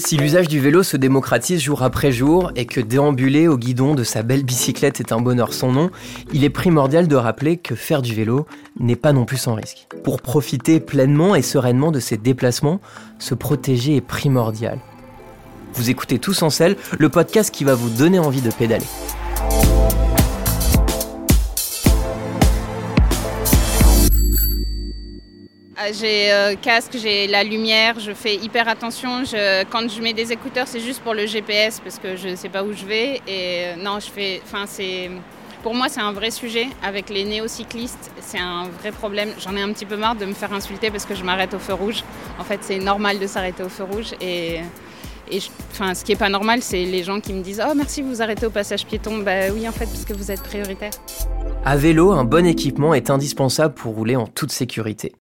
Si l'usage du vélo se démocratise jour après jour et que déambuler au guidon de sa belle bicyclette est un bonheur sans nom, il est primordial de rappeler que faire du vélo n'est pas non plus sans risque. Pour profiter pleinement et sereinement de ses déplacements, se protéger est primordial. Vous écoutez Tous en selle, le podcast qui va vous donner envie de pédaler. J'ai euh, casque, j'ai la lumière, je fais hyper attention. quand je mets des écouteurs, c'est juste pour le GPS parce que je ne sais pas où je vais. Et euh, non, je fais. Enfin, c'est. Pour moi, c'est un vrai sujet. Avec les néocyclistes, c'est un vrai problème. J'en ai un petit peu marre de me faire insulter parce que je m'arrête au feu rouge. En fait, c'est normal de s'arrêter au feu rouge. Et, et enfin, ce qui n'est pas normal, c'est les gens qui me disent Oh, merci, vous arrêtez au passage piéton. Bah oui, en fait, puisque vous êtes prioritaire. À vélo, un bon équipement est indispensable pour rouler en toute sécurité.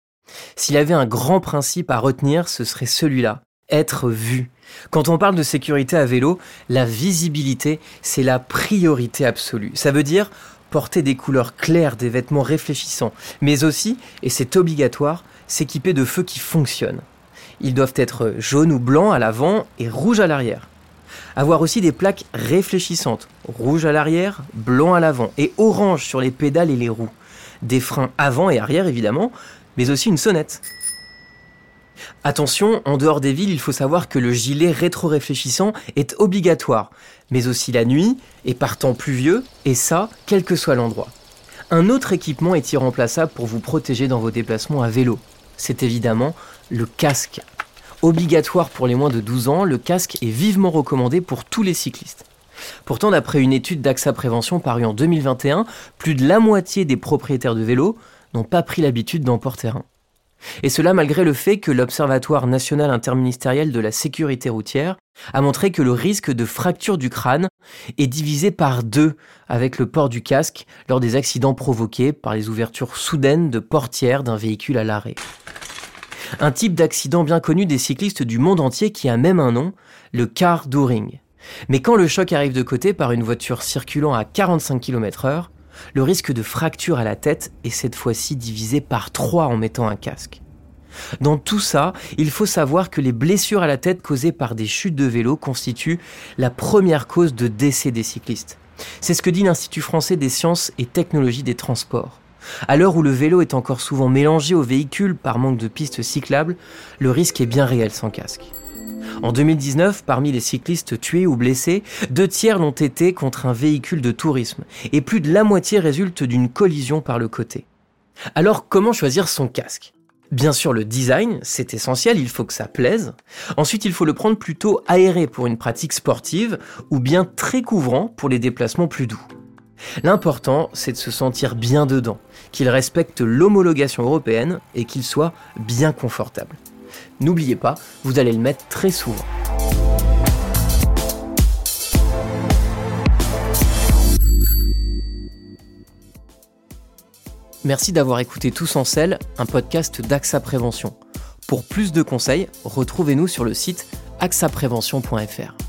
S'il y avait un grand principe à retenir, ce serait celui-là, être vu. Quand on parle de sécurité à vélo, la visibilité, c'est la priorité absolue. Ça veut dire porter des couleurs claires, des vêtements réfléchissants, mais aussi, et c'est obligatoire, s'équiper de feux qui fonctionnent. Ils doivent être jaunes ou blancs à l'avant et rouges à l'arrière. Avoir aussi des plaques réfléchissantes, rouge à l'arrière, blanc à l'avant et orange sur les pédales et les roues. Des freins avant et arrière évidemment, mais aussi une sonnette. Attention, en dehors des villes, il faut savoir que le gilet rétro-réfléchissant est obligatoire, mais aussi la nuit et par temps pluvieux, et ça, quel que soit l'endroit. Un autre équipement est irremplaçable pour vous protéger dans vos déplacements à vélo. C'est évidemment le casque. Obligatoire pour les moins de 12 ans, le casque est vivement recommandé pour tous les cyclistes. Pourtant, d'après une étude d'AXA Prévention parue en 2021, plus de la moitié des propriétaires de vélos n'ont pas pris l'habitude d'en porter un. Et cela malgré le fait que l'Observatoire national interministériel de la sécurité routière a montré que le risque de fracture du crâne est divisé par deux avec le port du casque lors des accidents provoqués par les ouvertures soudaines de portières d'un véhicule à l'arrêt. Un type d'accident bien connu des cyclistes du monde entier qui a même un nom, le car dooring. Mais quand le choc arrive de côté par une voiture circulant à 45 km heure, le risque de fracture à la tête est cette fois-ci divisé par 3 en mettant un casque. Dans tout ça, il faut savoir que les blessures à la tête causées par des chutes de vélo constituent la première cause de décès des cyclistes. C'est ce que dit l'Institut français des sciences et technologies des transports. À l'heure où le vélo est encore souvent mélangé aux véhicules par manque de pistes cyclables, le risque est bien réel sans casque. En 2019, parmi les cyclistes tués ou blessés, deux tiers l'ont été contre un véhicule de tourisme et plus de la moitié résulte d'une collision par le côté. Alors comment choisir son casque? Bien sûr, le design, c'est essentiel, il faut que ça plaise. Ensuite, il faut le prendre plutôt aéré pour une pratique sportive ou bien très couvrant pour les déplacements plus doux. L'important, c'est de se sentir bien dedans, qu'il respecte l'homologation européenne et qu'il soit bien confortable. N'oubliez pas, vous allez le mettre très souvent. Merci d'avoir écouté Tous en selle, un podcast d'AXA Prévention. Pour plus de conseils, retrouvez-nous sur le site axaprévention.fr.